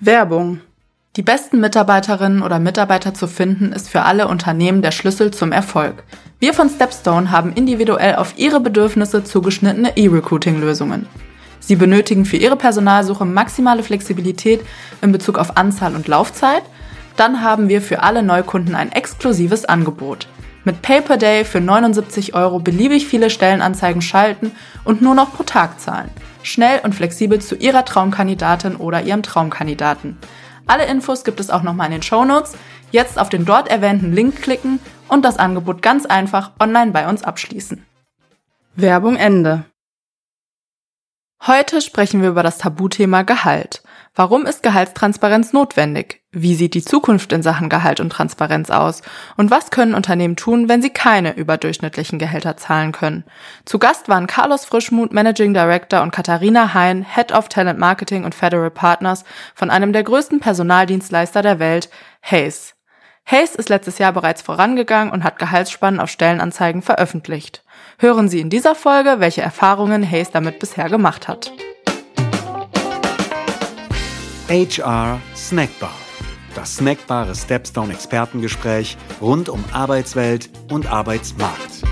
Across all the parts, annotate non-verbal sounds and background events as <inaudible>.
Werbung. Die besten Mitarbeiterinnen oder Mitarbeiter zu finden, ist für alle Unternehmen der Schlüssel zum Erfolg. Wir von Stepstone haben individuell auf Ihre Bedürfnisse zugeschnittene E-Recruiting-Lösungen. Sie benötigen für Ihre Personalsuche maximale Flexibilität in Bezug auf Anzahl und Laufzeit? Dann haben wir für alle Neukunden ein exklusives Angebot. Mit Pay per Day für 79 Euro beliebig viele Stellenanzeigen schalten und nur noch pro Tag zahlen. Schnell und flexibel zu Ihrer Traumkandidatin oder Ihrem Traumkandidaten. Alle Infos gibt es auch nochmal in den Show Notes. Jetzt auf den dort erwähnten Link klicken und das Angebot ganz einfach online bei uns abschließen. Werbung Ende. Heute sprechen wir über das Tabuthema Gehalt. Warum ist Gehaltstransparenz notwendig? Wie sieht die Zukunft in Sachen Gehalt und Transparenz aus? Und was können Unternehmen tun, wenn sie keine überdurchschnittlichen Gehälter zahlen können? Zu Gast waren Carlos Frischmuth, Managing Director und Katharina Hein, Head of Talent Marketing und Federal Partners von einem der größten Personaldienstleister der Welt, Hayes. Hayes ist letztes Jahr bereits vorangegangen und hat Gehaltsspannen auf Stellenanzeigen veröffentlicht. Hören Sie in dieser Folge, welche Erfahrungen Hayes damit bisher gemacht hat. HR Snackbar. Das snackbare Stepstone Expertengespräch rund um Arbeitswelt und Arbeitsmarkt.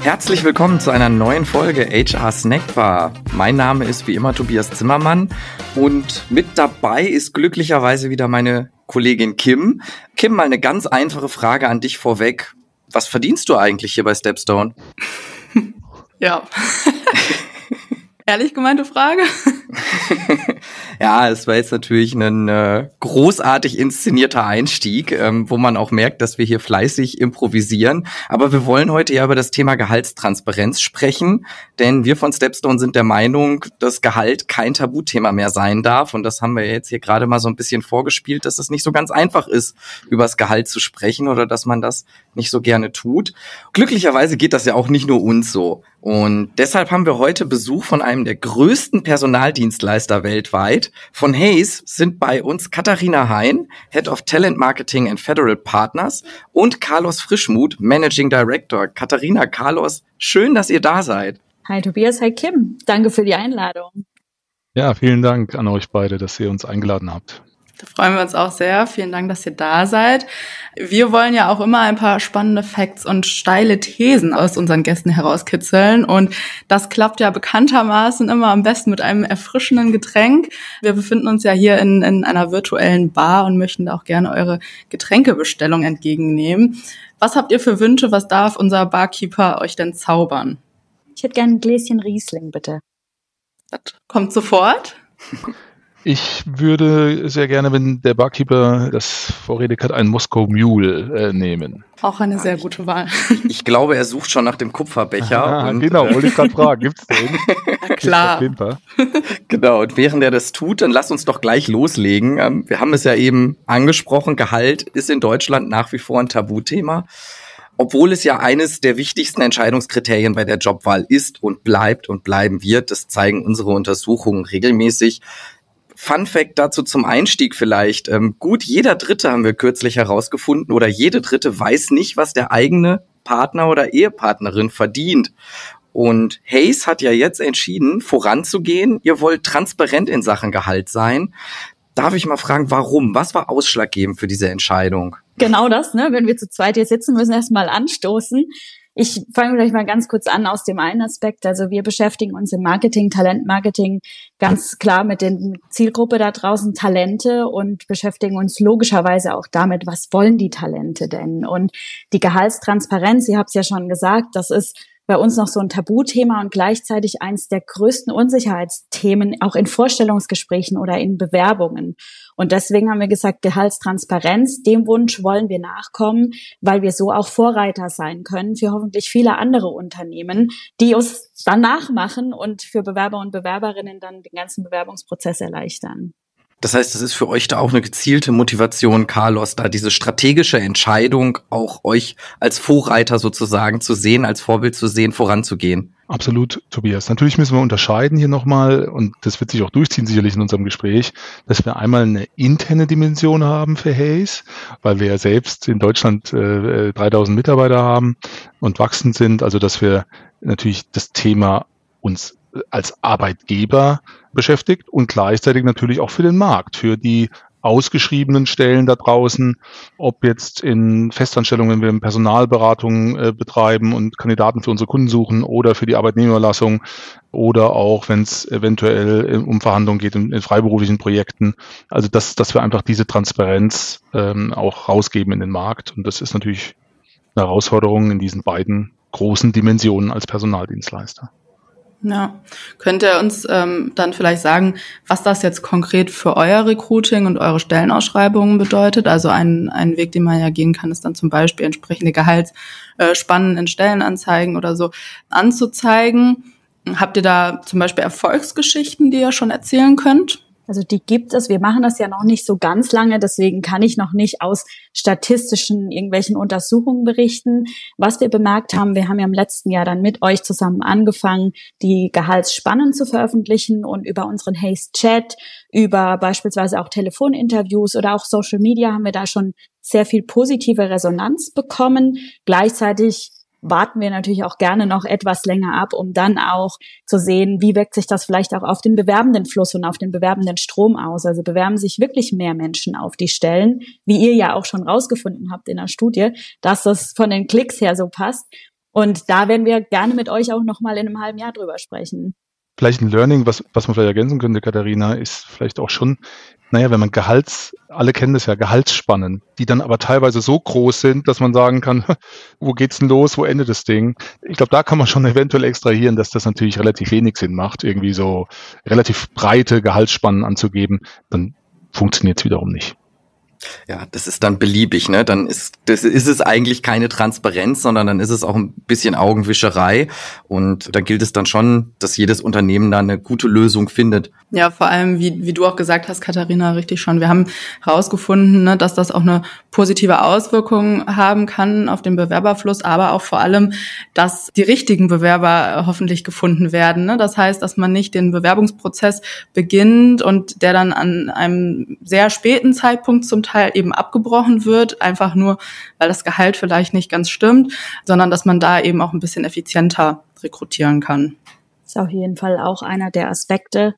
Herzlich willkommen zu einer neuen Folge HR Snackbar. Mein Name ist wie immer Tobias Zimmermann und mit dabei ist glücklicherweise wieder meine Kollegin Kim. Kim, mal eine ganz einfache Frage an dich vorweg. Was verdienst du eigentlich hier bei Stepstone? <laughs> Ja. <laughs> Ehrlich gemeinte Frage? <laughs> ja, es war jetzt natürlich ein äh, großartig inszenierter Einstieg, ähm, wo man auch merkt, dass wir hier fleißig improvisieren. Aber wir wollen heute ja über das Thema Gehaltstransparenz sprechen, denn wir von Stepstone sind der Meinung, dass Gehalt kein Tabuthema mehr sein darf. Und das haben wir jetzt hier gerade mal so ein bisschen vorgespielt, dass es nicht so ganz einfach ist, über das Gehalt zu sprechen oder dass man das nicht so gerne tut. Glücklicherweise geht das ja auch nicht nur uns so. Und deshalb haben wir heute Besuch von einem der größten Personaldienstleister weltweit. Von Hayes sind bei uns Katharina Hein, Head of Talent Marketing and Federal Partners und Carlos Frischmuth, Managing Director. Katharina, Carlos, schön, dass ihr da seid. Hi Tobias, hi Kim. Danke für die Einladung. Ja, vielen Dank an euch beide, dass ihr uns eingeladen habt. Da freuen wir uns auch sehr. Vielen Dank, dass ihr da seid. Wir wollen ja auch immer ein paar spannende Facts und steile Thesen aus unseren Gästen herauskitzeln. Und das klappt ja bekanntermaßen immer am besten mit einem erfrischenden Getränk. Wir befinden uns ja hier in, in einer virtuellen Bar und möchten da auch gerne eure Getränkebestellung entgegennehmen. Was habt ihr für Wünsche? Was darf unser Barkeeper euch denn zaubern? Ich hätte gerne ein Gläschen Riesling, bitte. Das kommt sofort. <laughs> Ich würde sehr gerne, wenn der Barkeeper das vorredet hat, einen Moskau Mule äh, nehmen. Auch eine sehr gute Wahl. <laughs> Ich glaube, er sucht schon nach dem Kupferbecher. Ah, und, genau, wollte ich gerade fragen, gibt's den? <laughs> Klar. <laughs> genau, und während er das tut, dann lass uns doch gleich loslegen. Ähm, wir haben es ja eben angesprochen, Gehalt ist in Deutschland nach wie vor ein Tabuthema obwohl es ja eines der wichtigsten Entscheidungskriterien bei der Jobwahl ist und bleibt und bleiben wird, das zeigen unsere Untersuchungen regelmäßig, Fun Fact dazu zum Einstieg vielleicht. Ähm, gut, jeder Dritte haben wir kürzlich herausgefunden oder jede Dritte weiß nicht, was der eigene Partner oder Ehepartnerin verdient. Und Hayes hat ja jetzt entschieden, voranzugehen. Ihr wollt transparent in Sachen Gehalt sein. Darf ich mal fragen, warum? Was war ausschlaggebend für diese Entscheidung? Genau das, ne? Wenn wir zu zweit hier sitzen, müssen erstmal anstoßen. Ich fange gleich mal ganz kurz an aus dem einen Aspekt. Also wir beschäftigen uns im Marketing, Talentmarketing ganz klar mit den Zielgruppe da draußen, Talente und beschäftigen uns logischerweise auch damit, was wollen die Talente denn? Und die Gehaltstransparenz, ihr habt es ja schon gesagt, das ist bei uns noch so ein Tabuthema und gleichzeitig eins der größten Unsicherheitsthemen, auch in Vorstellungsgesprächen oder in Bewerbungen. Und deswegen haben wir gesagt, Gehaltstransparenz, dem Wunsch wollen wir nachkommen, weil wir so auch Vorreiter sein können für hoffentlich viele andere Unternehmen, die uns dann nachmachen und für Bewerber und Bewerberinnen dann den ganzen Bewerbungsprozess erleichtern. Das heißt, es ist für euch da auch eine gezielte Motivation, Carlos, da diese strategische Entscheidung, auch euch als Vorreiter sozusagen zu sehen, als Vorbild zu sehen, voranzugehen. Absolut, Tobias. Natürlich müssen wir unterscheiden hier nochmal, und das wird sich auch durchziehen sicherlich in unserem Gespräch, dass wir einmal eine interne Dimension haben für Hayes, weil wir ja selbst in Deutschland äh, 3000 Mitarbeiter haben und wachsend sind, also dass wir natürlich das Thema uns als Arbeitgeber beschäftigt und gleichzeitig natürlich auch für den Markt, für die ausgeschriebenen Stellen da draußen, ob jetzt in Festanstellungen, wenn wir Personalberatung äh, betreiben und Kandidaten für unsere Kunden suchen oder für die Arbeitnehmerlassung oder auch, wenn es eventuell äh, um Verhandlungen geht in, in, freiberuflichen Projekten. Also dass, dass wir einfach diese Transparenz ähm, auch rausgeben in den Markt. Und das ist natürlich eine Herausforderung in diesen beiden großen Dimensionen als Personaldienstleister. Ja, könnt ihr uns ähm, dann vielleicht sagen, was das jetzt konkret für euer Recruiting und eure Stellenausschreibungen bedeutet? Also ein, ein Weg, den man ja gehen kann, ist dann zum Beispiel entsprechende Gehaltsspannen in Stellenanzeigen oder so anzuzeigen. Habt ihr da zum Beispiel Erfolgsgeschichten, die ihr schon erzählen könnt? Also die gibt es. Wir machen das ja noch nicht so ganz lange, deswegen kann ich noch nicht aus statistischen irgendwelchen Untersuchungen berichten. Was wir bemerkt haben, wir haben ja im letzten Jahr dann mit euch zusammen angefangen, die Gehaltsspannen zu veröffentlichen und über unseren Haste Chat, über beispielsweise auch Telefoninterviews oder auch Social Media haben wir da schon sehr viel positive Resonanz bekommen. Gleichzeitig warten wir natürlich auch gerne noch etwas länger ab, um dann auch zu sehen, wie wirkt sich das vielleicht auch auf den bewerbenden Fluss und auf den bewerbenden Strom aus. Also bewerben sich wirklich mehr Menschen auf die Stellen, wie ihr ja auch schon rausgefunden habt in der Studie, dass das von den Klicks her so passt. Und da werden wir gerne mit euch auch noch mal in einem halben Jahr drüber sprechen. Vielleicht ein Learning, was, was man vielleicht ergänzen könnte, Katharina, ist vielleicht auch schon, naja, wenn man Gehalts, alle kennen das ja, Gehaltsspannen, die dann aber teilweise so groß sind, dass man sagen kann, <laughs> wo geht's denn los, wo endet das Ding? Ich glaube, da kann man schon eventuell extrahieren, dass das natürlich relativ wenig Sinn macht, irgendwie so relativ breite Gehaltsspannen anzugeben, dann funktioniert es wiederum nicht. Ja, das ist dann beliebig, ne? Dann ist, das ist es eigentlich keine Transparenz, sondern dann ist es auch ein bisschen Augenwischerei. Und da gilt es dann schon, dass jedes Unternehmen da eine gute Lösung findet. Ja, vor allem, wie, wie du auch gesagt hast, Katharina, richtig schon. Wir haben herausgefunden, ne, dass das auch eine positive Auswirkung haben kann auf den Bewerberfluss, aber auch vor allem, dass die richtigen Bewerber hoffentlich gefunden werden. Ne? Das heißt, dass man nicht den Bewerbungsprozess beginnt und der dann an einem sehr späten Zeitpunkt zum Teil eben abgebrochen wird, einfach nur, weil das Gehalt vielleicht nicht ganz stimmt, sondern dass man da eben auch ein bisschen effizienter rekrutieren kann. Das ist auf jeden Fall auch einer der Aspekte,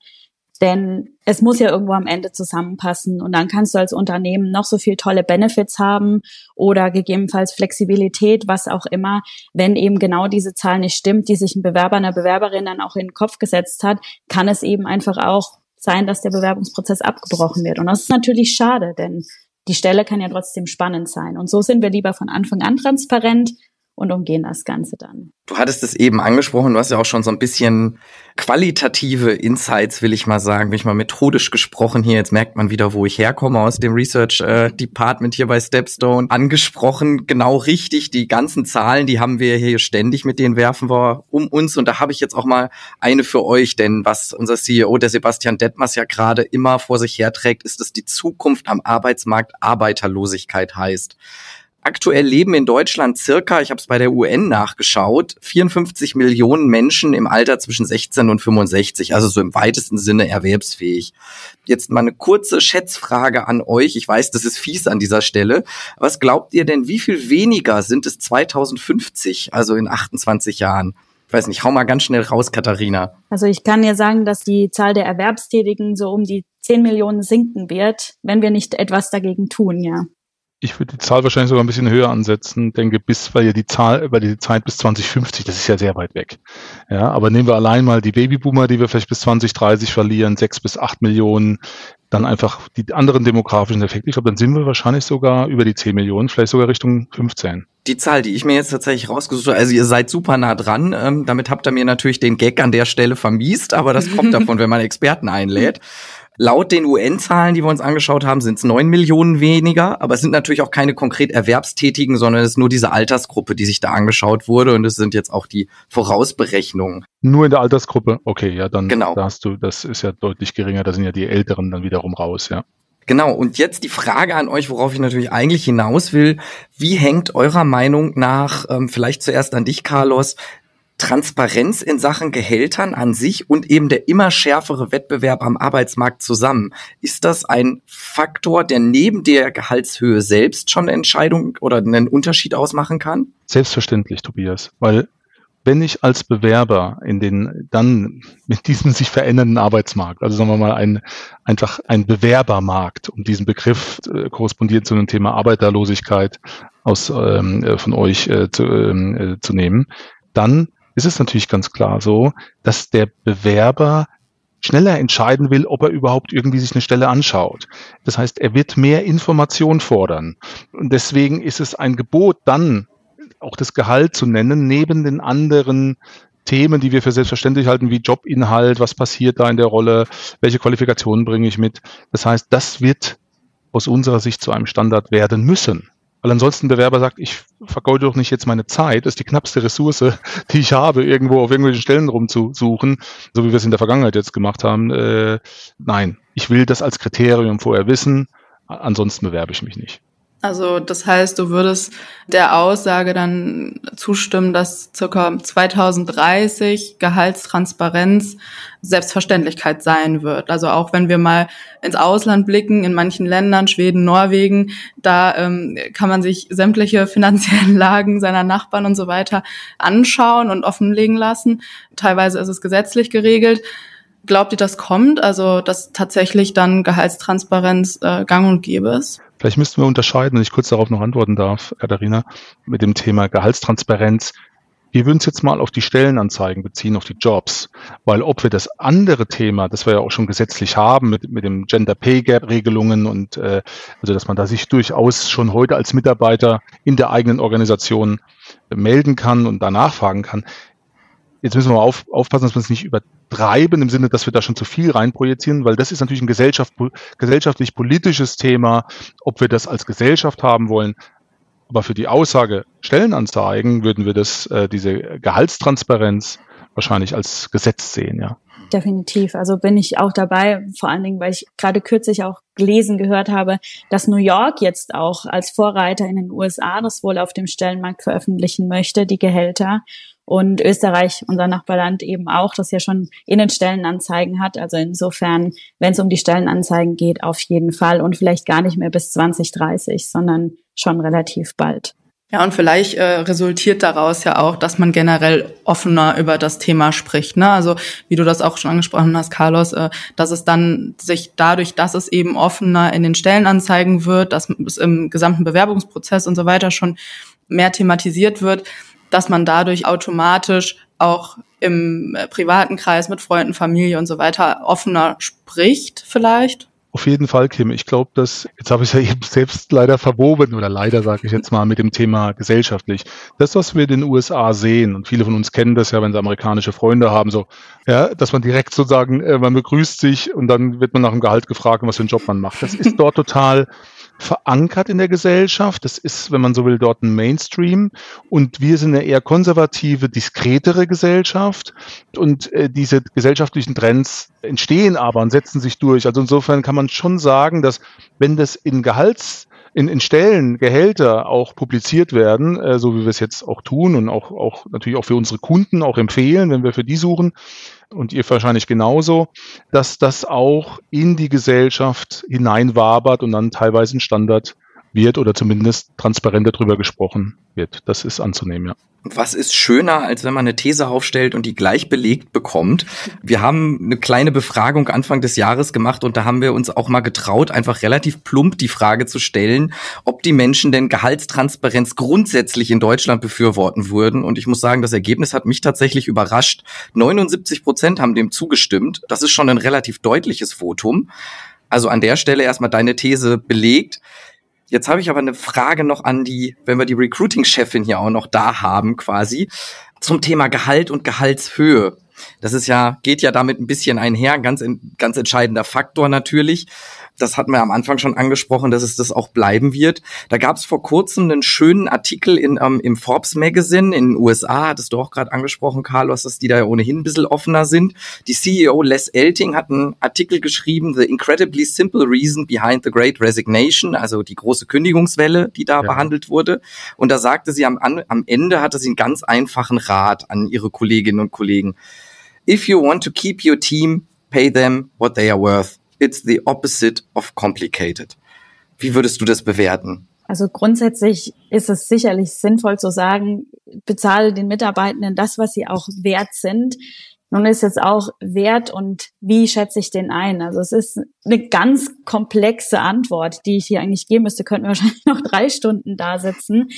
denn es muss ja irgendwo am Ende zusammenpassen und dann kannst du als Unternehmen noch so viel tolle Benefits haben oder gegebenenfalls Flexibilität, was auch immer. Wenn eben genau diese Zahl nicht stimmt, die sich ein Bewerber, eine Bewerberin dann auch in den Kopf gesetzt hat, kann es eben einfach auch sein, dass der Bewerbungsprozess abgebrochen wird. Und das ist natürlich schade, denn die Stelle kann ja trotzdem spannend sein. Und so sind wir lieber von Anfang an transparent und umgehen das Ganze dann. Du hattest es eben angesprochen, du hast ja auch schon so ein bisschen qualitative Insights, will ich mal sagen, bin ich mal methodisch gesprochen hier. Jetzt merkt man wieder, wo ich herkomme aus dem Research äh, Department hier bei Stepstone. Angesprochen, genau richtig. Die ganzen Zahlen, die haben wir hier ständig, mit denen werfen wir um uns. Und da habe ich jetzt auch mal eine für euch, denn was unser CEO, der Sebastian Detmers ja gerade immer vor sich herträgt, ist, dass die Zukunft am Arbeitsmarkt Arbeiterlosigkeit heißt. Aktuell leben in Deutschland circa, ich habe es bei der UN nachgeschaut, 54 Millionen Menschen im Alter zwischen 16 und 65, also so im weitesten Sinne erwerbsfähig. Jetzt mal eine kurze Schätzfrage an euch. Ich weiß, das ist fies an dieser Stelle. Was glaubt ihr denn, wie viel weniger sind es 2050, also in 28 Jahren? Ich weiß nicht, hau mal ganz schnell raus, Katharina. Also ich kann dir sagen, dass die Zahl der Erwerbstätigen so um die 10 Millionen sinken wird, wenn wir nicht etwas dagegen tun, ja ich würde die Zahl wahrscheinlich sogar ein bisschen höher ansetzen, denke bis, weil ja die Zahl, weil die Zeit bis 2050, das ist ja sehr weit weg. Ja, aber nehmen wir allein mal die Babyboomer, die wir vielleicht bis 2030 verlieren, sechs bis acht Millionen, dann einfach die anderen demografischen Effekte. Ich glaube, dann sind wir wahrscheinlich sogar über die 10 Millionen, vielleicht sogar Richtung 15. Die Zahl, die ich mir jetzt tatsächlich rausgesucht habe, also ihr seid super nah dran. Ähm, damit habt ihr mir natürlich den Gag an der Stelle vermiest, aber das kommt <laughs> davon, wenn man Experten einlädt. Laut den UN-Zahlen, die wir uns angeschaut haben, sind es neun Millionen weniger, aber es sind natürlich auch keine konkret Erwerbstätigen, sondern es ist nur diese Altersgruppe, die sich da angeschaut wurde und es sind jetzt auch die Vorausberechnungen. Nur in der Altersgruppe? Okay, ja, dann genau. da hast du, das ist ja deutlich geringer, da sind ja die Älteren dann wiederum raus, ja. Genau, und jetzt die Frage an euch, worauf ich natürlich eigentlich hinaus will. Wie hängt eurer Meinung nach, ähm, vielleicht zuerst an dich, Carlos, Transparenz in Sachen Gehältern an sich und eben der immer schärfere Wettbewerb am Arbeitsmarkt zusammen. Ist das ein Faktor, der neben der Gehaltshöhe selbst schon eine Entscheidung oder einen Unterschied ausmachen kann? Selbstverständlich, Tobias, weil wenn ich als Bewerber in den dann mit diesem sich verändernden Arbeitsmarkt, also sagen wir mal ein, einfach ein Bewerbermarkt, um diesen Begriff äh, korrespondiert zu einem Thema Arbeiterlosigkeit aus ähm, äh, von euch äh, zu, ähm, äh, zu nehmen, dann ist es natürlich ganz klar so, dass der Bewerber schneller entscheiden will, ob er überhaupt irgendwie sich eine Stelle anschaut. Das heißt, er wird mehr Information fordern. Und deswegen ist es ein Gebot, dann auch das Gehalt zu nennen, neben den anderen Themen, die wir für selbstverständlich halten, wie Jobinhalt, was passiert da in der Rolle, welche Qualifikationen bringe ich mit. Das heißt, das wird aus unserer Sicht zu einem Standard werden müssen. Weil ansonsten der Bewerber sagt, ich vergeude doch nicht jetzt meine Zeit, das ist die knappste Ressource, <laughs> die ich habe, irgendwo auf irgendwelchen Stellen rumzusuchen, so wie wir es in der Vergangenheit jetzt gemacht haben. Äh, nein, ich will das als Kriterium vorher wissen, ansonsten bewerbe ich mich nicht. Also das heißt, du würdest der Aussage dann zustimmen, dass circa 2030 Gehaltstransparenz Selbstverständlichkeit sein wird. Also auch wenn wir mal ins Ausland blicken, in manchen Ländern, Schweden, Norwegen, da ähm, kann man sich sämtliche <laughs> finanziellen Lagen seiner Nachbarn und so weiter anschauen und offenlegen lassen. Teilweise ist es gesetzlich geregelt. Glaubt ihr, das kommt? Also, dass tatsächlich dann Gehaltstransparenz äh, gang und gäbe ist? Vielleicht müssten wir unterscheiden, wenn ich kurz darauf noch antworten darf, Katharina, mit dem Thema Gehaltstransparenz. Wir würden es jetzt mal auf die Stellenanzeigen beziehen, auf die Jobs. Weil ob wir das andere Thema, das wir ja auch schon gesetzlich haben, mit, mit dem Gender Pay Gap Regelungen und äh, also dass man da sich durchaus schon heute als Mitarbeiter in der eigenen Organisation melden kann und danach fragen kann. Jetzt müssen wir auf, aufpassen, dass wir es nicht übertreiben im Sinne, dass wir da schon zu viel reinprojizieren, weil das ist natürlich ein Gesellschaft, gesellschaftlich-politisches Thema, ob wir das als Gesellschaft haben wollen. Aber für die Aussage Stellenanzeigen würden wir das, äh, diese Gehaltstransparenz wahrscheinlich als Gesetz sehen, ja. Definitiv. Also bin ich auch dabei, vor allen Dingen, weil ich gerade kürzlich auch gelesen gehört habe, dass New York jetzt auch als Vorreiter in den USA das wohl auf dem Stellenmarkt veröffentlichen möchte, die Gehälter und Österreich, unser Nachbarland, eben auch, das ja schon Innenstellenanzeigen hat. Also insofern, wenn es um die Stellenanzeigen geht, auf jeden Fall und vielleicht gar nicht mehr bis 2030, sondern schon relativ bald. Ja, und vielleicht äh, resultiert daraus ja auch, dass man generell offener über das Thema spricht. Ne? Also wie du das auch schon angesprochen hast, Carlos, äh, dass es dann sich dadurch, dass es eben offener in den Stellenanzeigen wird, dass es im gesamten Bewerbungsprozess und so weiter schon mehr thematisiert wird, dass man dadurch automatisch auch im äh, privaten Kreis mit Freunden, Familie und so weiter offener spricht vielleicht? Auf jeden Fall, Kim. Ich glaube, dass, jetzt habe ich ja eben selbst leider verwoben, oder leider sage ich jetzt mal, mit dem Thema gesellschaftlich. Das, was wir in den USA sehen, und viele von uns kennen das ja, wenn sie amerikanische Freunde haben, so, ja, dass man direkt sozusagen, äh, man begrüßt sich und dann wird man nach dem Gehalt gefragt, was für einen Job man macht. Das ist dort total verankert in der Gesellschaft. Das ist, wenn man so will, dort ein Mainstream. Und wir sind eine eher konservative, diskretere Gesellschaft. Und äh, diese gesellschaftlichen Trends entstehen aber und setzen sich durch. Also insofern kann man schon sagen, dass wenn das in Gehalts in, in Stellen, Gehälter auch publiziert werden, äh, so wie wir es jetzt auch tun und auch, auch natürlich auch für unsere Kunden auch empfehlen, wenn wir für die suchen, und ihr wahrscheinlich genauso, dass das auch in die Gesellschaft hineinwabert und dann teilweise ein Standard wird oder zumindest transparenter darüber gesprochen wird. Das ist anzunehmen, ja. Was ist schöner, als wenn man eine These aufstellt und die gleich belegt bekommt? Wir haben eine kleine Befragung Anfang des Jahres gemacht und da haben wir uns auch mal getraut, einfach relativ plump die Frage zu stellen, ob die Menschen denn Gehaltstransparenz grundsätzlich in Deutschland befürworten würden. Und ich muss sagen, das Ergebnis hat mich tatsächlich überrascht. 79 Prozent haben dem zugestimmt. Das ist schon ein relativ deutliches Votum. Also an der Stelle erstmal deine These belegt. Jetzt habe ich aber eine Frage noch an die, wenn wir die Recruiting-Chefin hier auch noch da haben, quasi, zum Thema Gehalt und Gehaltshöhe. Das ist ja, geht ja damit ein bisschen einher, ganz, ganz entscheidender Faktor natürlich das hatten wir am Anfang schon angesprochen, dass es das auch bleiben wird. Da gab es vor kurzem einen schönen Artikel in, ähm, im Forbes Magazine in den USA, hattest du auch gerade angesprochen, Carlos, dass die da ja ohnehin ein bisschen offener sind. Die CEO Les Elting hat einen Artikel geschrieben, The Incredibly Simple Reason Behind the Great Resignation, also die große Kündigungswelle, die da ja. behandelt wurde. Und da sagte sie am, am Ende, hatte sie einen ganz einfachen Rat an ihre Kolleginnen und Kollegen. If you want to keep your team, pay them what they are worth it's the opposite of complicated. Wie würdest du das bewerten? Also grundsätzlich ist es sicherlich sinnvoll zu sagen, bezahle den Mitarbeitenden das, was sie auch wert sind. Nun ist jetzt auch Wert und wie schätze ich den ein? Also es ist eine ganz komplexe Antwort, die ich hier eigentlich geben müsste. Könnten wir wahrscheinlich noch drei Stunden da sitzen.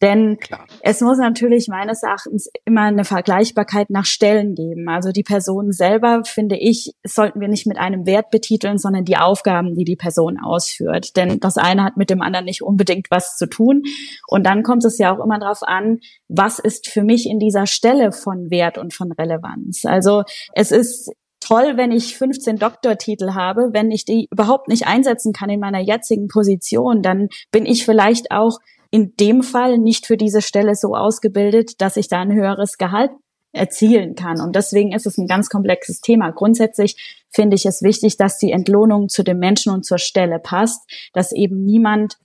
Denn Klar. es muss natürlich meines Erachtens immer eine Vergleichbarkeit nach Stellen geben. Also die Person selber, finde ich, sollten wir nicht mit einem Wert betiteln, sondern die Aufgaben, die die Person ausführt. Denn das eine hat mit dem anderen nicht unbedingt was zu tun. Und dann kommt es ja auch immer darauf an, was ist für mich in dieser Stelle von Wert und von Relevanz. Also es ist toll, wenn ich 15 Doktortitel habe. Wenn ich die überhaupt nicht einsetzen kann in meiner jetzigen Position, dann bin ich vielleicht auch in dem Fall nicht für diese Stelle so ausgebildet, dass ich da ein höheres Gehalt erzielen kann. Und deswegen ist es ein ganz komplexes Thema. Grundsätzlich finde ich es wichtig, dass die Entlohnung zu dem Menschen und zur Stelle passt, dass eben niemand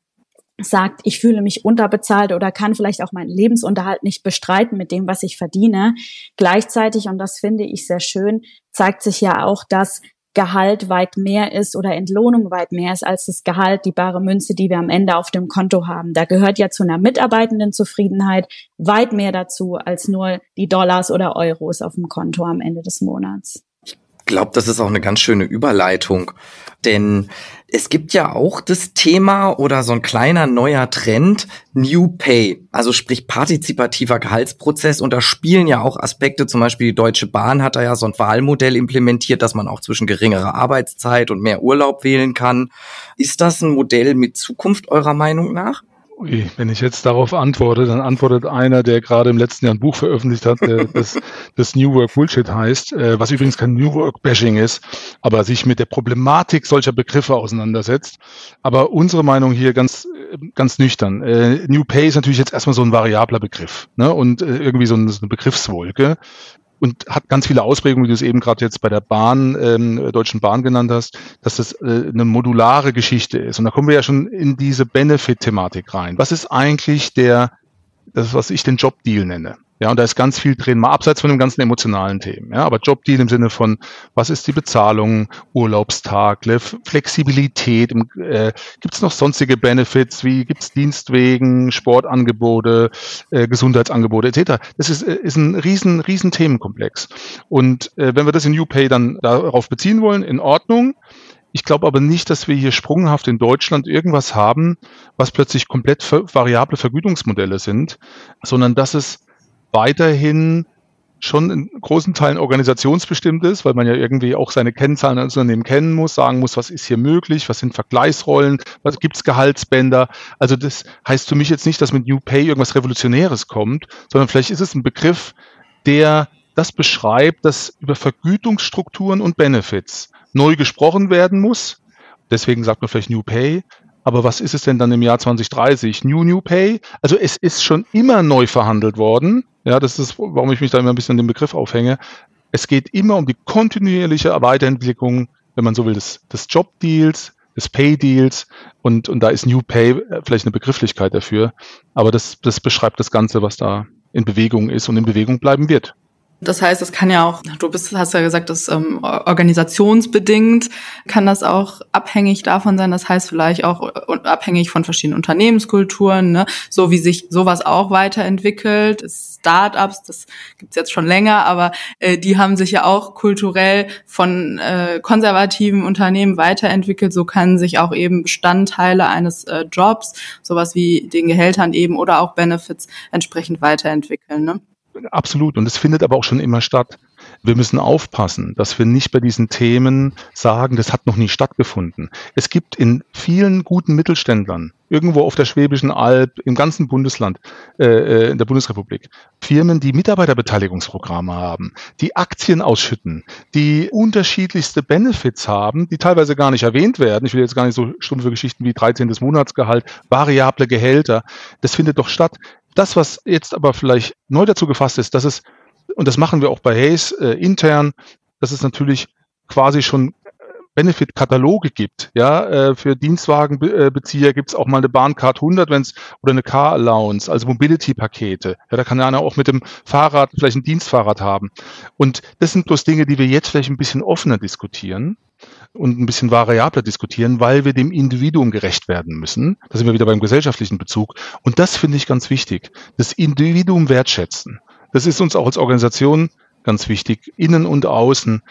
sagt, ich fühle mich unterbezahlt oder kann vielleicht auch meinen Lebensunterhalt nicht bestreiten mit dem, was ich verdiene. Gleichzeitig, und das finde ich sehr schön, zeigt sich ja auch, dass Gehalt weit mehr ist oder Entlohnung weit mehr ist als das Gehalt, die bare Münze, die wir am Ende auf dem Konto haben. Da gehört ja zu einer mitarbeitenden Zufriedenheit weit mehr dazu als nur die Dollars oder Euros auf dem Konto am Ende des Monats glaube, das ist auch eine ganz schöne Überleitung, denn es gibt ja auch das Thema oder so ein kleiner neuer Trend New Pay, also sprich partizipativer Gehaltsprozess und da spielen ja auch Aspekte, zum Beispiel die Deutsche Bahn hat da ja so ein Wahlmodell implementiert, dass man auch zwischen geringerer Arbeitszeit und mehr Urlaub wählen kann. Ist das ein Modell mit Zukunft eurer Meinung nach? Ui, wenn ich jetzt darauf antworte, dann antwortet einer, der gerade im letzten Jahr ein Buch veröffentlicht hat, das, das New Work Bullshit heißt, äh, was übrigens kein New Work Bashing ist, aber sich mit der Problematik solcher Begriffe auseinandersetzt. Aber unsere Meinung hier ganz, ganz nüchtern. Äh, New Pay ist natürlich jetzt erstmal so ein variabler Begriff ne? und äh, irgendwie so eine Begriffswolke und hat ganz viele Ausprägungen, wie du es eben gerade jetzt bei der Bahn, ähm, Deutschen Bahn genannt hast, dass das äh, eine modulare Geschichte ist. Und da kommen wir ja schon in diese Benefit-Thematik rein. Was ist eigentlich der, das, was ich den Jobdeal nenne? Ja, und da ist ganz viel drin, mal abseits von dem ganzen emotionalen Themen. Ja, aber Jobdeal im Sinne von, was ist die Bezahlung, Urlaubstag, Flexibilität, äh, gibt es noch sonstige Benefits, wie gibt es Dienstwegen, Sportangebote, äh, Gesundheitsangebote etc. Das ist, äh, ist ein riesen, riesen Themenkomplex. Und äh, wenn wir das in UPay dann darauf beziehen wollen, in Ordnung. Ich glaube aber nicht, dass wir hier sprunghaft in Deutschland irgendwas haben, was plötzlich komplett variable Vergütungsmodelle sind, sondern dass es weiterhin schon in großen Teilen organisationsbestimmt ist, weil man ja irgendwie auch seine Kennzahlen als Unternehmen kennen muss, sagen muss, was ist hier möglich, was sind Vergleichsrollen, was gibt es Gehaltsbänder. Also das heißt für mich jetzt nicht, dass mit New Pay irgendwas Revolutionäres kommt, sondern vielleicht ist es ein Begriff, der das beschreibt, dass über Vergütungsstrukturen und Benefits neu gesprochen werden muss. Deswegen sagt man vielleicht New Pay, aber was ist es denn dann im Jahr 2030? New New Pay? Also es ist schon immer neu verhandelt worden. Ja, das ist, warum ich mich da immer ein bisschen an den Begriff aufhänge. Es geht immer um die kontinuierliche Weiterentwicklung, wenn man so will, des, des Jobdeals, des Pay-Deals und, und da ist New Pay äh, vielleicht eine Begrifflichkeit dafür. Aber das, das beschreibt das Ganze, was da in Bewegung ist und in Bewegung bleiben wird. Das heißt, es kann ja auch, du bist, hast ja gesagt, das ähm, organisationsbedingt kann das auch abhängig davon sein. Das heißt vielleicht auch äh, abhängig von verschiedenen Unternehmenskulturen, ne? so wie sich sowas auch weiterentwickelt. Startups, das gibt's jetzt schon länger, aber äh, die haben sich ja auch kulturell von äh, konservativen Unternehmen weiterentwickelt. So können sich auch eben Bestandteile eines äh, Jobs, sowas wie den Gehältern eben oder auch Benefits entsprechend weiterentwickeln. Ne? Absolut. Und es findet aber auch schon immer statt. Wir müssen aufpassen, dass wir nicht bei diesen Themen sagen, das hat noch nie stattgefunden. Es gibt in vielen guten Mittelständlern, irgendwo auf der Schwäbischen Alb, im ganzen Bundesland, äh, äh in der Bundesrepublik, Firmen, die Mitarbeiterbeteiligungsprogramme haben, die Aktien ausschütten, die unterschiedlichste Benefits haben, die teilweise gar nicht erwähnt werden. Ich will jetzt gar nicht so stumpfe Geschichten wie 13. Monatsgehalt, variable Gehälter. Das findet doch statt. Das, was jetzt aber vielleicht neu dazu gefasst ist, dass es, und das machen wir auch bei Hayes äh, intern, dass es natürlich quasi schon Benefit-Kataloge gibt. Ja, äh, für Dienstwagenbezieher gibt es auch mal eine Bahncard 100, wenn's oder eine Car Allowance, also Mobility-Pakete. Ja, da kann einer auch mit dem Fahrrad vielleicht ein Dienstfahrrad haben. Und das sind bloß Dinge, die wir jetzt vielleicht ein bisschen offener diskutieren und ein bisschen variabler diskutieren, weil wir dem Individuum gerecht werden müssen. Da sind wir wieder beim gesellschaftlichen Bezug. Und das finde ich ganz wichtig. Das Individuum wertschätzen. Das ist uns auch als Organisation ganz wichtig, innen und außen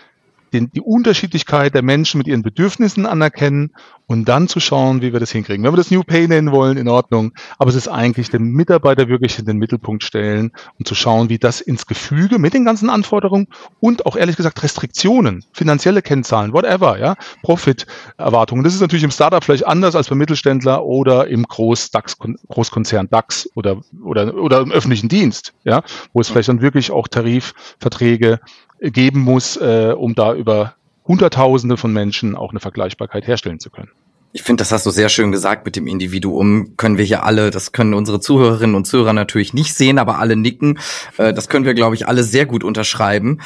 den, die Unterschiedlichkeit der Menschen mit ihren Bedürfnissen anerkennen und dann zu schauen, wie wir das hinkriegen. Wenn wir das New Pay nennen wollen, in Ordnung, aber es ist eigentlich den Mitarbeiter wirklich in den Mittelpunkt stellen und zu schauen, wie das ins Gefüge mit den ganzen Anforderungen und auch ehrlich gesagt Restriktionen, finanzielle Kennzahlen, whatever, ja, Profit-Erwartungen. Das ist natürlich im Startup vielleicht anders als beim Mittelständler oder im Groß-DAX, Großkonzern DAX oder, oder, oder im öffentlichen Dienst, ja, wo es vielleicht dann wirklich auch Tarifverträge geben muss, äh, um da über Hunderttausende von Menschen auch eine Vergleichbarkeit herstellen zu können. Ich finde, das hast du sehr schön gesagt mit dem Individuum. Können wir hier alle, das können unsere Zuhörerinnen und Zuhörer natürlich nicht sehen, aber alle nicken. Äh, das können wir, glaube ich, alle sehr gut unterschreiben.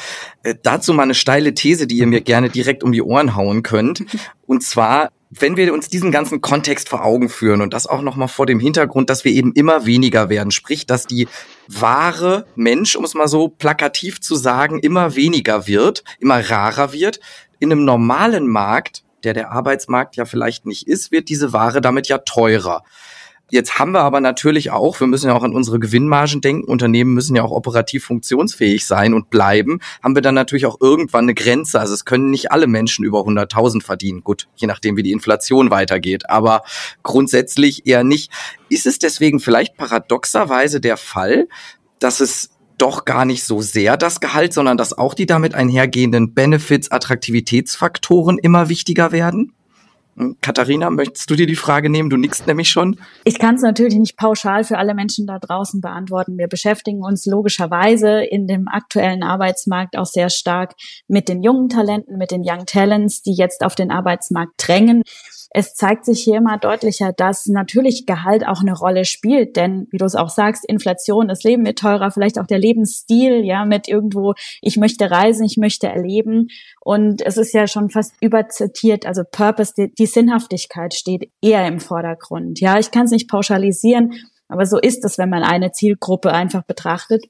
Äh, dazu mal eine steile These, die ihr mir gerne direkt um die Ohren hauen könnt. Und zwar, wenn wir uns diesen ganzen Kontext vor Augen führen und das auch nochmal vor dem Hintergrund, dass wir eben immer weniger werden, sprich, dass die wahre Mensch, um es mal so plakativ zu sagen, immer weniger wird, immer rarer wird. In einem normalen Markt der der Arbeitsmarkt ja vielleicht nicht ist, wird diese Ware damit ja teurer. Jetzt haben wir aber natürlich auch, wir müssen ja auch an unsere Gewinnmargen denken, Unternehmen müssen ja auch operativ funktionsfähig sein und bleiben, haben wir dann natürlich auch irgendwann eine Grenze. Also es können nicht alle Menschen über 100.000 verdienen. Gut, je nachdem, wie die Inflation weitergeht, aber grundsätzlich eher nicht. Ist es deswegen vielleicht paradoxerweise der Fall, dass es doch gar nicht so sehr das Gehalt, sondern dass auch die damit einhergehenden Benefits, Attraktivitätsfaktoren immer wichtiger werden? Katharina, möchtest du dir die Frage nehmen? Du nickst nämlich schon. Ich kann es natürlich nicht pauschal für alle Menschen da draußen beantworten. Wir beschäftigen uns logischerweise in dem aktuellen Arbeitsmarkt auch sehr stark mit den jungen Talenten, mit den Young Talents, die jetzt auf den Arbeitsmarkt drängen es zeigt sich hier immer deutlicher, dass natürlich Gehalt auch eine Rolle spielt, denn wie du es auch sagst, Inflation, das Leben wird teurer, vielleicht auch der Lebensstil, ja, mit irgendwo, ich möchte reisen, ich möchte erleben und es ist ja schon fast überzitiert, also Purpose, die, die Sinnhaftigkeit steht eher im Vordergrund, ja, ich kann es nicht pauschalisieren, aber so ist es, wenn man eine Zielgruppe einfach betrachtet.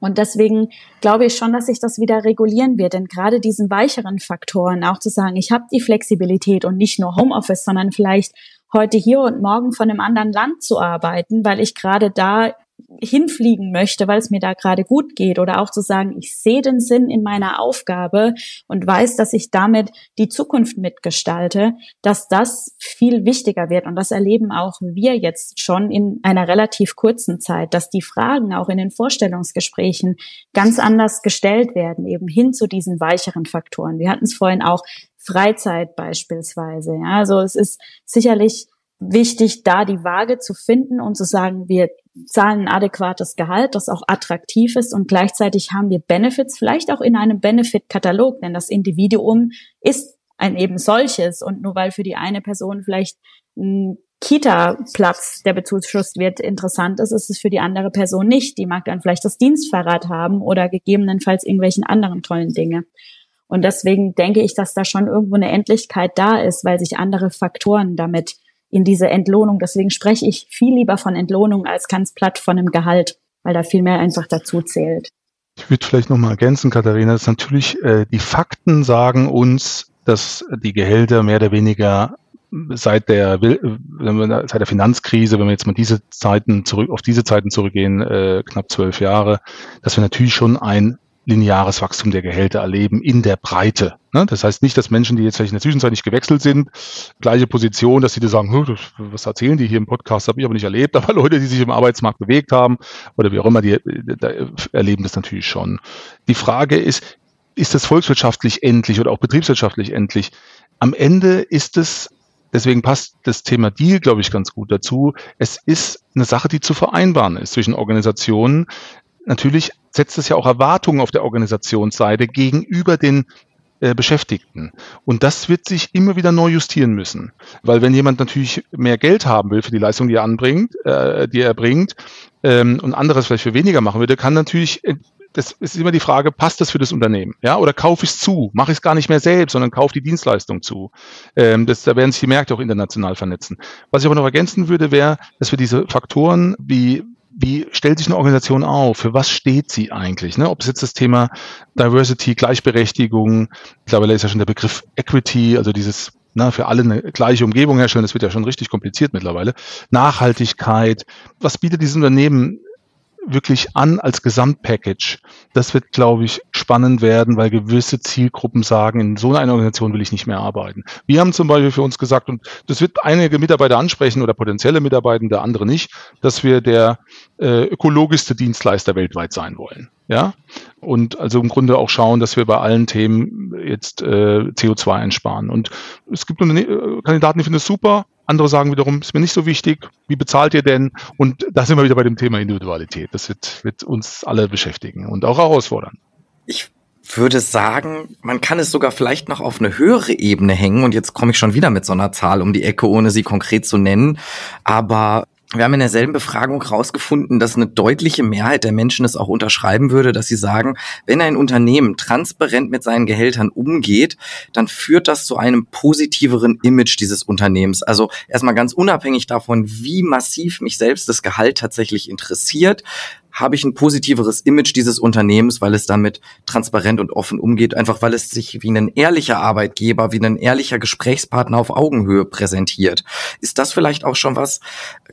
Und deswegen glaube ich schon, dass sich das wieder regulieren wird. Denn gerade diesen weicheren Faktoren, auch zu sagen, ich habe die Flexibilität und nicht nur Homeoffice, sondern vielleicht heute hier und morgen von einem anderen Land zu arbeiten, weil ich gerade da hinfliegen möchte, weil es mir da gerade gut geht oder auch zu sagen, ich sehe den Sinn in meiner Aufgabe und weiß, dass ich damit die Zukunft mitgestalte, dass das viel wichtiger wird und das erleben auch wir jetzt schon in einer relativ kurzen Zeit, dass die Fragen auch in den Vorstellungsgesprächen ganz anders gestellt werden, eben hin zu diesen weicheren Faktoren. Wir hatten es vorhin auch Freizeit beispielsweise. Ja, also es ist sicherlich wichtig, da die Waage zu finden und zu sagen, wir zahlen ein adäquates Gehalt, das auch attraktiv ist und gleichzeitig haben wir Benefits, vielleicht auch in einem Benefit-Katalog, denn das Individuum ist ein eben solches und nur weil für die eine Person vielleicht ein Kita-Platz, der bezuschusst wird, interessant ist, ist es für die andere Person nicht. Die mag dann vielleicht das Dienstfahrrad haben oder gegebenenfalls irgendwelchen anderen tollen Dinge. Und deswegen denke ich, dass da schon irgendwo eine Endlichkeit da ist, weil sich andere Faktoren damit in diese Entlohnung. Deswegen spreche ich viel lieber von Entlohnung als ganz platt von einem Gehalt, weil da viel mehr einfach dazu zählt. Ich würde vielleicht noch mal ergänzen, Katharina, dass natürlich äh, die Fakten sagen uns, dass die Gehälter mehr oder weniger seit der, seit der Finanzkrise, wenn wir jetzt mal diese Zeiten zurück, auf diese Zeiten zurückgehen, äh, knapp zwölf Jahre, dass wir natürlich schon ein lineares Wachstum der Gehälter erleben in der Breite. Ne? Das heißt nicht, dass Menschen, die jetzt vielleicht in der Zwischenzeit nicht gewechselt sind, gleiche Position, dass sie da sagen, was erzählen die hier im Podcast, habe ich aber nicht erlebt, <laughs> aber Leute, die sich im Arbeitsmarkt bewegt haben oder wie auch immer, die, die erleben das natürlich schon. Die Frage ist, ist das volkswirtschaftlich endlich oder auch betriebswirtschaftlich endlich? Am Ende ist es Deswegen passt das Thema Deal, glaube ich, ganz gut dazu. Es ist eine Sache, die zu vereinbaren ist zwischen Organisationen, natürlich setzt es ja auch Erwartungen auf der Organisationsseite gegenüber den äh, Beschäftigten. Und das wird sich immer wieder neu justieren müssen. Weil wenn jemand natürlich mehr Geld haben will für die Leistung, die er anbringt, äh, die er bringt, ähm, und anderes vielleicht für weniger machen würde, kann natürlich das ist immer die Frage, passt das für das Unternehmen? Ja, oder kaufe ich es zu? Mache ich es gar nicht mehr selbst, sondern kaufe die Dienstleistung zu. Ähm, das, da werden sich die Märkte auch international vernetzen. Was ich aber noch ergänzen würde, wäre, dass wir diese Faktoren wie wie stellt sich eine Organisation auf? Für was steht sie eigentlich? Ne? Ob es jetzt das Thema Diversity, Gleichberechtigung, mittlerweile ist ja schon der Begriff Equity, also dieses na, für alle eine gleiche Umgebung herstellen, das wird ja schon richtig kompliziert mittlerweile. Nachhaltigkeit, was bietet dieses Unternehmen wirklich an als Gesamtpackage. Das wird, glaube ich, spannend werden, weil gewisse Zielgruppen sagen, in so einer Organisation will ich nicht mehr arbeiten. Wir haben zum Beispiel für uns gesagt, und das wird einige Mitarbeiter ansprechen oder potenzielle Mitarbeitende, andere nicht, dass wir der äh, ökologischste Dienstleister weltweit sein wollen. Ja, und also im Grunde auch schauen, dass wir bei allen Themen jetzt äh, CO2 einsparen. Und es gibt äh, Kandidaten, die finden es super, andere sagen wiederum, ist mir nicht so wichtig. Wie bezahlt ihr denn? Und da sind wir wieder bei dem Thema Individualität. Das wird, wird uns alle beschäftigen und auch herausfordern. Ich würde sagen, man kann es sogar vielleicht noch auf eine höhere Ebene hängen. Und jetzt komme ich schon wieder mit so einer Zahl um die Ecke, ohne sie konkret zu nennen. Aber wir haben in derselben Befragung herausgefunden, dass eine deutliche Mehrheit der Menschen es auch unterschreiben würde, dass sie sagen, wenn ein Unternehmen transparent mit seinen Gehältern umgeht, dann führt das zu einem positiveren Image dieses Unternehmens. Also erstmal ganz unabhängig davon, wie massiv mich selbst das Gehalt tatsächlich interessiert, habe ich ein positiveres Image dieses Unternehmens, weil es damit transparent und offen umgeht, einfach weil es sich wie ein ehrlicher Arbeitgeber, wie ein ehrlicher Gesprächspartner auf Augenhöhe präsentiert. Ist das vielleicht auch schon was,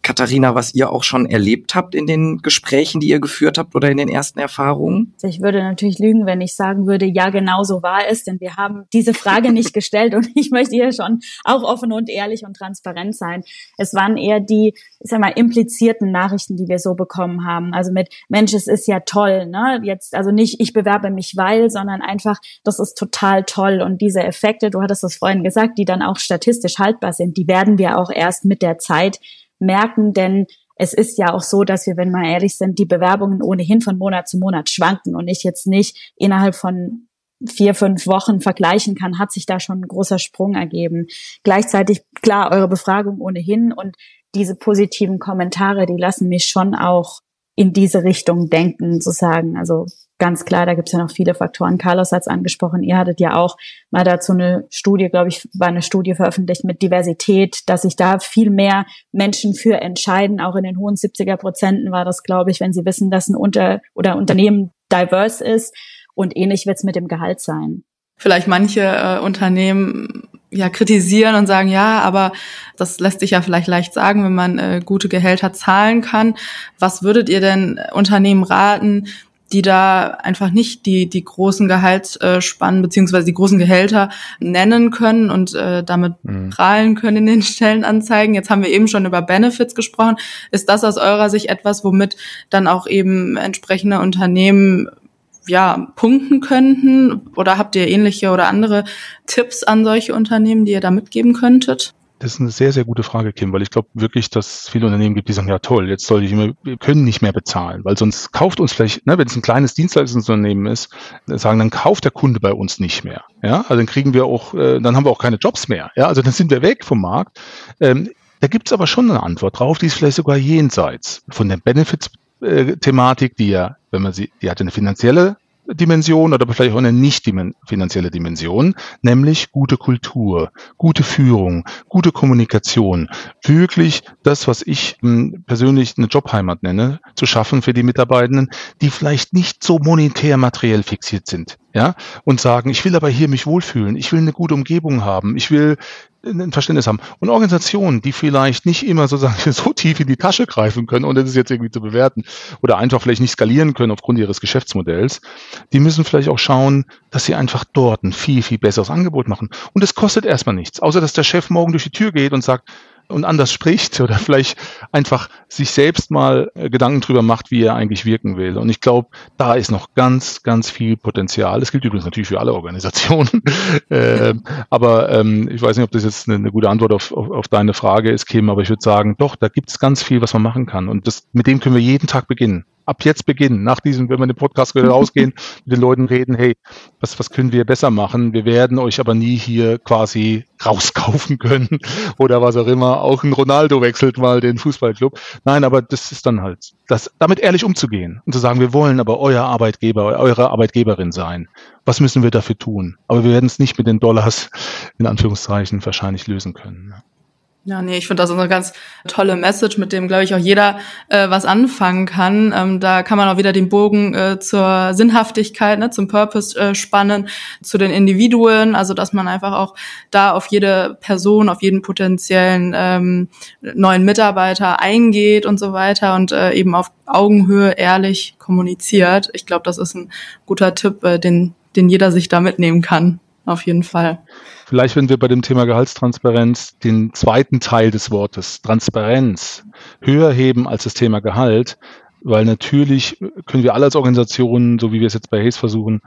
Katharina, was ihr auch schon erlebt habt in den Gesprächen, die ihr geführt habt oder in den ersten Erfahrungen? Also ich würde natürlich lügen, wenn ich sagen würde, ja, genau so war es, denn wir haben diese Frage nicht <laughs> gestellt und ich möchte hier schon auch offen und ehrlich und transparent sein. Es waren eher die, ich sag mal, implizierten Nachrichten, die wir so bekommen haben. Also mit Mensch, es ist ja toll, ne? Jetzt, also nicht, ich bewerbe mich weil, sondern einfach, das ist total toll. Und diese Effekte, du hattest es vorhin gesagt, die dann auch statistisch haltbar sind, die werden wir auch erst mit der Zeit merken, denn es ist ja auch so, dass wir, wenn wir ehrlich sind, die Bewerbungen ohnehin von Monat zu Monat schwanken und ich jetzt nicht innerhalb von vier, fünf Wochen vergleichen kann, hat sich da schon ein großer Sprung ergeben. Gleichzeitig, klar, eure Befragung ohnehin und diese positiven Kommentare, die lassen mich schon auch in diese Richtung denken, zu sagen. Also ganz klar, da gibt es ja noch viele Faktoren. Carlos hat es angesprochen, ihr hattet ja auch mal dazu eine Studie, glaube ich, war eine Studie veröffentlicht mit Diversität, dass sich da viel mehr Menschen für entscheiden. Auch in den hohen 70er Prozenten war das, glaube ich, wenn sie wissen, dass ein Unter oder Unternehmen diverse ist. Und ähnlich wird es mit dem Gehalt sein. Vielleicht manche äh, Unternehmen ja kritisieren und sagen, ja, aber das lässt sich ja vielleicht leicht sagen, wenn man äh, gute Gehälter zahlen kann. Was würdet ihr denn Unternehmen raten, die da einfach nicht die, die großen Gehaltsspannen beziehungsweise die großen Gehälter nennen können und äh, damit mhm. prahlen können in den <laughs> Stellenanzeigen. Jetzt haben wir eben schon über Benefits gesprochen. Ist das aus eurer Sicht etwas, womit dann auch eben entsprechende Unternehmen ja, punkten könnten? Oder habt ihr ähnliche oder andere Tipps an solche Unternehmen, die ihr da mitgeben könntet? Das ist eine sehr, sehr gute Frage, Kim, weil ich glaube wirklich, dass es viele Unternehmen gibt, die sagen, ja toll, jetzt soll ich immer, wir können nicht mehr bezahlen, weil sonst kauft uns vielleicht, ne, wenn es ein kleines Dienstleistungsunternehmen ist, sagen, dann kauft der Kunde bei uns nicht mehr. Ja, also dann kriegen wir auch, äh, dann haben wir auch keine Jobs mehr. Ja, also dann sind wir weg vom Markt. Ähm, da gibt es aber schon eine Antwort drauf, die ist vielleicht sogar jenseits von der Benefits-Thematik, die ja, wenn man sie, die hat eine finanzielle Dimension oder vielleicht auch eine nicht finanzielle Dimension, nämlich gute Kultur, gute Führung, gute Kommunikation, wirklich das, was ich hm, persönlich eine Jobheimat nenne, zu schaffen für die Mitarbeitenden, die vielleicht nicht so monetär materiell fixiert sind, ja, und sagen, ich will aber hier mich wohlfühlen, ich will eine gute Umgebung haben, ich will ein Verständnis haben. Und Organisationen, die vielleicht nicht immer sozusagen <laughs> so tief in die Tasche greifen können, und das ist jetzt irgendwie zu bewerten, oder einfach vielleicht nicht skalieren können aufgrund ihres Geschäftsmodells, die müssen vielleicht auch schauen, dass sie einfach dort ein viel, viel besseres Angebot machen. Und es kostet erstmal nichts, außer dass der Chef morgen durch die Tür geht und sagt, und anders spricht <laughs> oder vielleicht einfach sich selbst mal äh, Gedanken drüber macht, wie er eigentlich wirken will. Und ich glaube, da ist noch ganz, ganz viel Potenzial. Das gilt übrigens natürlich für alle Organisationen. <laughs> äh, aber ähm, ich weiß nicht, ob das jetzt eine, eine gute Antwort auf, auf, auf, deine Frage ist, Kim, aber ich würde sagen, doch, da gibt es ganz viel, was man machen kann. Und das, mit dem können wir jeden Tag beginnen. Ab jetzt beginnen, nach diesem, wenn wir den Podcast wieder <laughs> rausgehen, mit den Leuten reden, hey, was, was können wir besser machen? Wir werden euch aber nie hier quasi rauskaufen können <laughs> oder was auch immer. Auch ein Ronaldo wechselt mal den Fußballclub. Nein, aber das ist dann halt, das, damit ehrlich umzugehen und zu sagen, wir wollen aber euer Arbeitgeber, eure Arbeitgeberin sein. Was müssen wir dafür tun? Aber wir werden es nicht mit den Dollars in Anführungszeichen wahrscheinlich lösen können. Ja, nee, ich finde das eine ganz tolle Message, mit dem, glaube ich, auch jeder äh, was anfangen kann. Ähm, da kann man auch wieder den Bogen äh, zur Sinnhaftigkeit, ne, zum Purpose äh, spannen, zu den Individuen, also dass man einfach auch da auf jede Person, auf jeden potenziellen ähm, neuen Mitarbeiter eingeht und so weiter und äh, eben auf Augenhöhe ehrlich kommuniziert. Ich glaube, das ist ein guter Tipp, äh, den, den jeder sich da mitnehmen kann. Auf jeden Fall. Vielleicht, wenn wir bei dem Thema Gehaltstransparenz den zweiten Teil des Wortes Transparenz höher heben als das Thema Gehalt, weil natürlich können wir alle als Organisation, so wie wir es jetzt bei Hayes versuchen,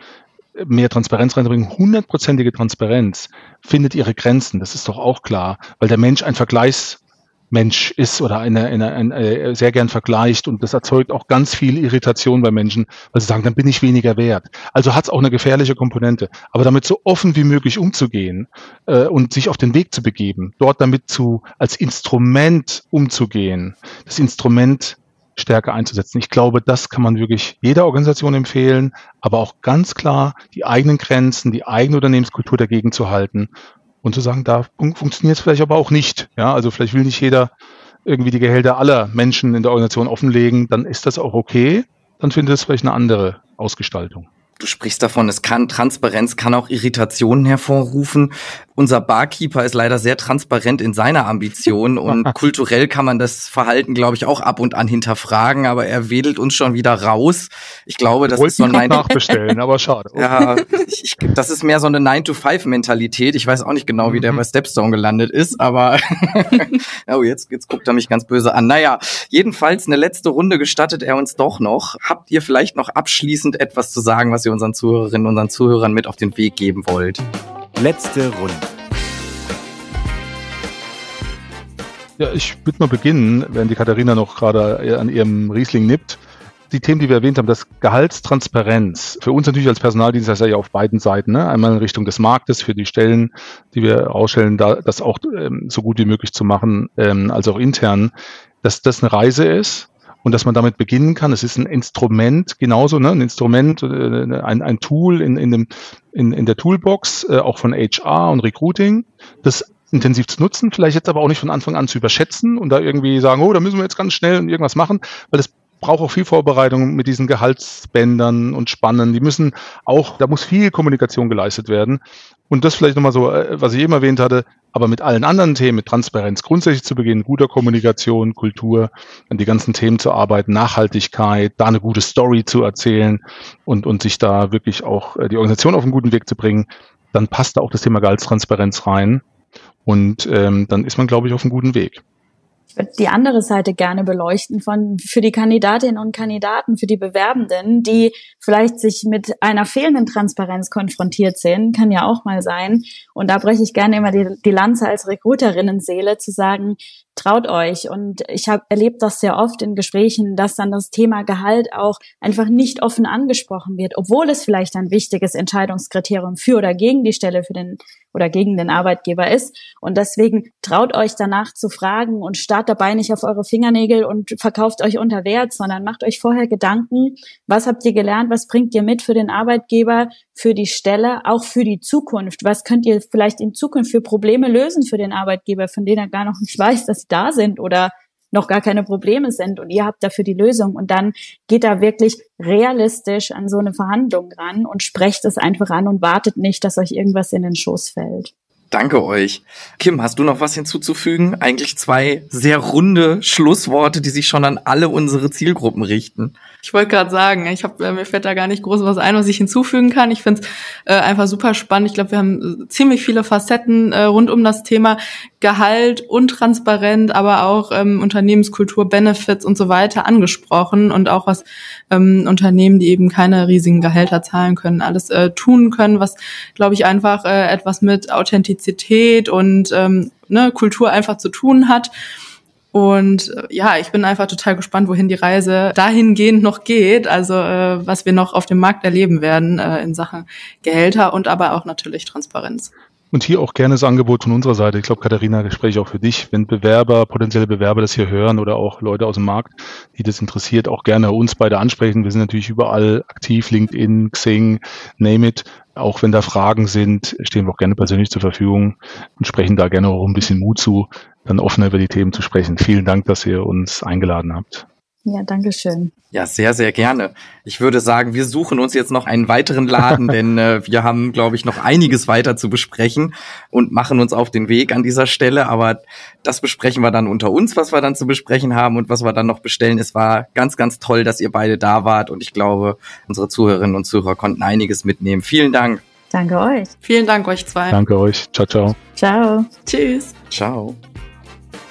mehr Transparenz reinbringen. Hundertprozentige Transparenz findet ihre Grenzen. Das ist doch auch klar, weil der Mensch ein Vergleichs Mensch ist oder eine, eine, eine, eine, sehr gern vergleicht und das erzeugt auch ganz viel Irritation bei Menschen, weil sie sagen, dann bin ich weniger wert. Also hat es auch eine gefährliche Komponente. Aber damit so offen wie möglich umzugehen äh, und sich auf den Weg zu begeben, dort damit zu als Instrument umzugehen, das Instrument stärker einzusetzen. Ich glaube, das kann man wirklich jeder Organisation empfehlen, aber auch ganz klar die eigenen Grenzen, die eigene Unternehmenskultur dagegen zu halten und zu sagen, da fun funktioniert es vielleicht aber auch nicht. Ja, also vielleicht will nicht jeder irgendwie die Gehälter aller Menschen in der Organisation offenlegen, dann ist das auch okay. Dann findet es vielleicht eine andere Ausgestaltung. Du sprichst davon, es kann Transparenz kann auch Irritationen hervorrufen. Unser Barkeeper ist leider sehr transparent in seiner Ambition <laughs> und kulturell kann man das Verhalten, glaube ich, auch ab und an hinterfragen, aber er wedelt uns schon wieder raus. Ich glaube, das ist so ein nachbestellen, aber schade. <laughs> Ja, ich, das ist mehr so eine 9-to-5-Mentalität. Ich weiß auch nicht genau, wie der mhm. bei Stepstone gelandet ist, aber <laughs> oh, jetzt, jetzt guckt er mich ganz böse an. Naja, jedenfalls eine letzte Runde gestattet er uns doch noch. Habt ihr vielleicht noch abschließend etwas zu sagen, was ihr unseren Zuhörerinnen und unseren Zuhörern mit auf den Weg geben wollt? Letzte Runde. Ja, ich würde mal beginnen, wenn die Katharina noch gerade an ihrem Riesling nippt. Die Themen, die wir erwähnt haben, das Gehaltstransparenz. Für uns natürlich als Personaldienstleister ja auf beiden Seiten. Ne? Einmal in Richtung des Marktes für die Stellen, die wir ausstellen, da, das auch ähm, so gut wie möglich zu machen, ähm, als auch intern, dass das eine Reise ist und dass man damit beginnen kann. Es ist ein Instrument, genauso, ne? ein Instrument, äh, ein, ein Tool in, in, dem, in, in der Toolbox, äh, auch von HR und Recruiting, das intensiv zu nutzen, vielleicht jetzt aber auch nicht von Anfang an zu überschätzen und da irgendwie sagen, oh, da müssen wir jetzt ganz schnell irgendwas machen, weil das braucht auch viel Vorbereitung mit diesen Gehaltsbändern und Spannen. Die müssen auch, da muss viel Kommunikation geleistet werden. Und das vielleicht nochmal so, äh, was ich eben erwähnt hatte, aber mit allen anderen Themen, mit Transparenz grundsätzlich zu beginnen, guter Kommunikation, Kultur, an die ganzen Themen zu arbeiten, Nachhaltigkeit, da eine gute Story zu erzählen und, und sich da wirklich auch äh, die Organisation auf einen guten Weg zu bringen, dann passt da auch das Thema Gehaltstransparenz rein. Und ähm, dann ist man, glaube ich, auf einem guten Weg. Ich würde die andere Seite gerne beleuchten von für die Kandidatinnen und Kandidaten, für die Bewerbenden, die vielleicht sich mit einer fehlenden Transparenz konfrontiert sind, kann ja auch mal sein. Und da breche ich gerne immer die, die Lanze als Recruiterinnen-Seele zu sagen, traut euch. Und ich habe erlebt das sehr oft in Gesprächen, dass dann das Thema Gehalt auch einfach nicht offen angesprochen wird, obwohl es vielleicht ein wichtiges Entscheidungskriterium für oder gegen die Stelle für den oder gegen den Arbeitgeber ist. Und deswegen traut euch danach zu fragen und starrt dabei nicht auf eure Fingernägel und verkauft euch unter Wert, sondern macht euch vorher Gedanken, was habt ihr gelernt, was bringt ihr mit für den Arbeitgeber, für die Stelle, auch für die Zukunft. Was könnt ihr vielleicht in Zukunft für Probleme lösen für den Arbeitgeber, von denen er gar noch nicht weiß, dass da sind oder noch gar keine Probleme sind und ihr habt dafür die Lösung und dann geht da wirklich realistisch an so eine Verhandlung ran und sprecht es einfach an und wartet nicht, dass euch irgendwas in den Schoß fällt. Danke euch. Kim, hast du noch was hinzuzufügen? Eigentlich zwei sehr runde Schlussworte, die sich schon an alle unsere Zielgruppen richten. Ich wollte gerade sagen, ich hab, äh, mir fällt da gar nicht groß was ein, was ich hinzufügen kann. Ich finde es äh, einfach super spannend. Ich glaube, wir haben äh, ziemlich viele Facetten äh, rund um das Thema Gehalt, untransparent, aber auch ähm, Unternehmenskultur, Benefits und so weiter angesprochen und auch was ähm, Unternehmen, die eben keine riesigen Gehälter zahlen können, alles äh, tun können, was, glaube ich, einfach äh, etwas mit Authentizität und ähm, ne, Kultur einfach zu tun hat. Und äh, ja, ich bin einfach total gespannt, wohin die Reise dahingehend noch geht. Also äh, was wir noch auf dem Markt erleben werden äh, in Sachen Gehälter und aber auch natürlich Transparenz. Und hier auch gerne das Angebot von unserer Seite. Ich glaube, Katharina, spreche auch für dich. Wenn Bewerber, potenzielle Bewerber das hier hören oder auch Leute aus dem Markt, die das interessiert, auch gerne uns beide ansprechen. Wir sind natürlich überall aktiv, LinkedIn, Xing, name it. Auch wenn da Fragen sind, stehen wir auch gerne persönlich zur Verfügung und sprechen da gerne auch ein bisschen Mut zu, dann offener über die Themen zu sprechen. Vielen Dank, dass ihr uns eingeladen habt. Ja, danke schön. Ja, sehr, sehr gerne. Ich würde sagen, wir suchen uns jetzt noch einen weiteren Laden, <laughs> denn äh, wir haben, glaube ich, noch einiges weiter zu besprechen und machen uns auf den Weg an dieser Stelle. Aber das besprechen wir dann unter uns, was wir dann zu besprechen haben und was wir dann noch bestellen. Es war ganz, ganz toll, dass ihr beide da wart und ich glaube, unsere Zuhörerinnen und Zuhörer konnten einiges mitnehmen. Vielen Dank. Danke euch. Vielen Dank euch zwei. Danke euch. Ciao, ciao. Ciao. Tschüss. Ciao.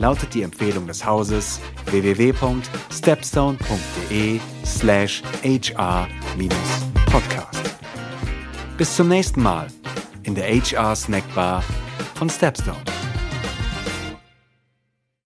lautet die Empfehlung des Hauses www.stepstone.de slash hr-podcast. Bis zum nächsten Mal in der HR Snackbar von Stepstone.